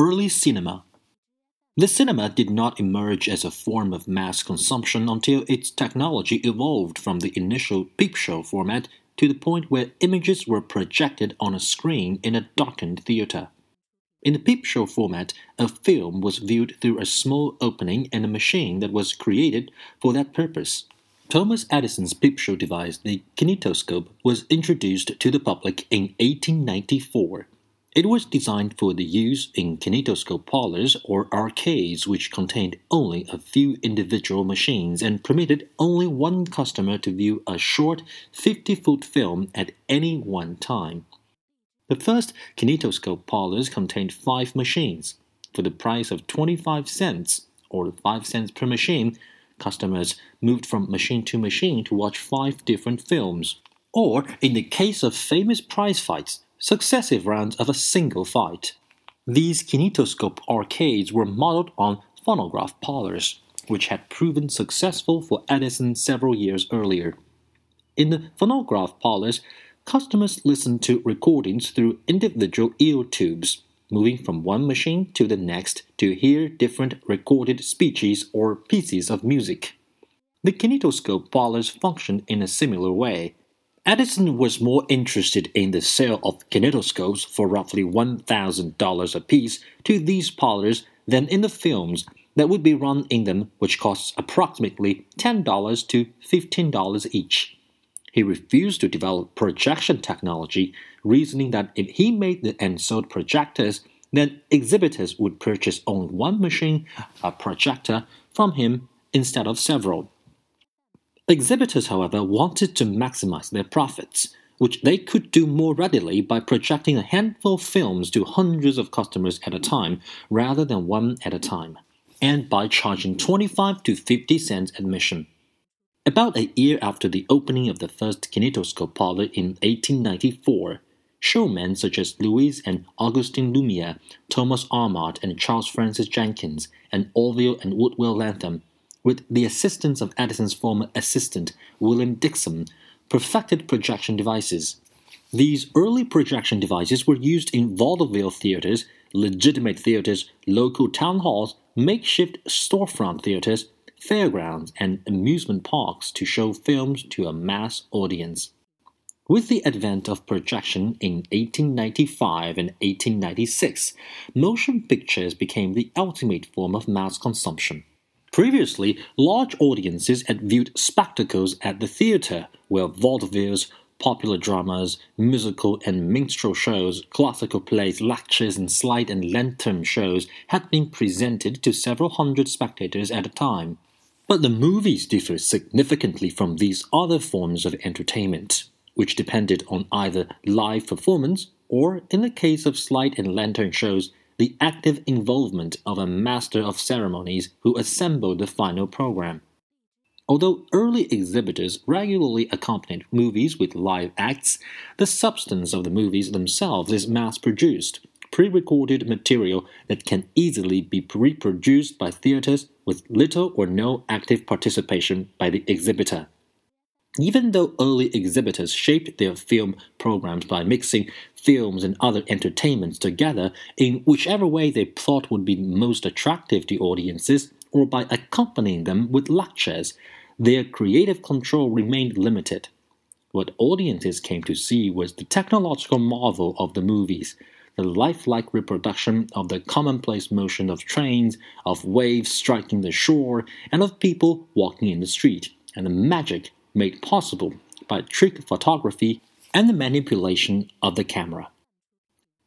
Early cinema. The cinema did not emerge as a form of mass consumption until its technology evolved from the initial peep show format to the point where images were projected on a screen in a darkened theater. In the peep show format, a film was viewed through a small opening in a machine that was created for that purpose. Thomas Edison's peep show device, the kinetoscope, was introduced to the public in 1894. It was designed for the use in kinetoscope parlors or arcades, which contained only a few individual machines and permitted only one customer to view a short 50 foot film at any one time. The first kinetoscope parlors contained five machines. For the price of 25 cents, or 5 cents per machine, customers moved from machine to machine to watch five different films. Or, in the case of famous prize fights, successive rounds of a single fight. These kinetoscope arcades were modeled on phonograph parlors, which had proven successful for Edison several years earlier. In the phonograph parlors, customers listened to recordings through individual ear tubes, moving from one machine to the next to hear different recorded speeches or pieces of music. The kinetoscope parlors functioned in a similar way. Edison was more interested in the sale of kinetoscopes for roughly $1,000 apiece to these parlors than in the films that would be run in them, which costs approximately $10 to $15 each. He refused to develop projection technology, reasoning that if he made the and sold projectors, then exhibitors would purchase only one machine, a projector, from him instead of several. Exhibitors, however, wanted to maximize their profits, which they could do more readily by projecting a handful of films to hundreds of customers at a time rather than one at a time, and by charging 25 to 50 cents admission. About a year after the opening of the first kinetoscope parlor in 1894, showmen such as Louis and Augustin Lumiere, Thomas Armat and Charles Francis Jenkins, and Orville and Woodrow Latham with the assistance of Edison's former assistant, William Dickson, perfected projection devices. These early projection devices were used in vaudeville theaters, legitimate theaters, local town halls, makeshift storefront theaters, fairgrounds, and amusement parks to show films to a mass audience. With the advent of projection in 1895 and 1896, motion pictures became the ultimate form of mass consumption. Previously, large audiences had viewed spectacles at the theatre, where vaudevilles, popular dramas, musical and minstrel shows, classical plays, lectures, and slide and lantern shows had been presented to several hundred spectators at a time. But the movies differ significantly from these other forms of entertainment, which depended on either live performance or, in the case of slide and lantern shows, the active involvement of a master of ceremonies who assembled the final program. Although early exhibitors regularly accompanied movies with live acts, the substance of the movies themselves is mass produced, pre recorded material that can easily be reproduced by theaters with little or no active participation by the exhibitor. Even though early exhibitors shaped their film programs by mixing films and other entertainments together in whichever way they thought would be most attractive to audiences, or by accompanying them with lectures, their creative control remained limited. What audiences came to see was the technological marvel of the movies, the lifelike reproduction of the commonplace motion of trains, of waves striking the shore, and of people walking in the street, and the magic made possible by trick photography and the manipulation of the camera.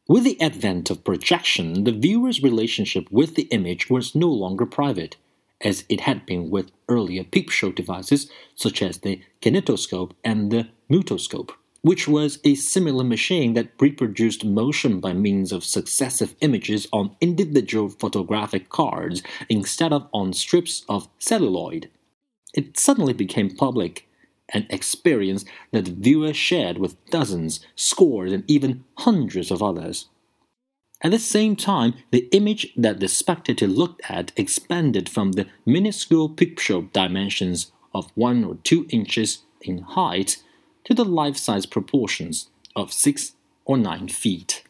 With the advent of projection, the viewer's relationship with the image was no longer private, as it had been with earlier peep show devices such as the kinetoscope and the mutoscope, which was a similar machine that reproduced motion by means of successive images on individual photographic cards instead of on strips of celluloid. It suddenly became public an experience that the viewer shared with dozens, scores, and even hundreds of others. At the same time, the image that the spectator looked at expanded from the minuscule picture dimensions of one or two inches in height to the life size proportions of six or nine feet.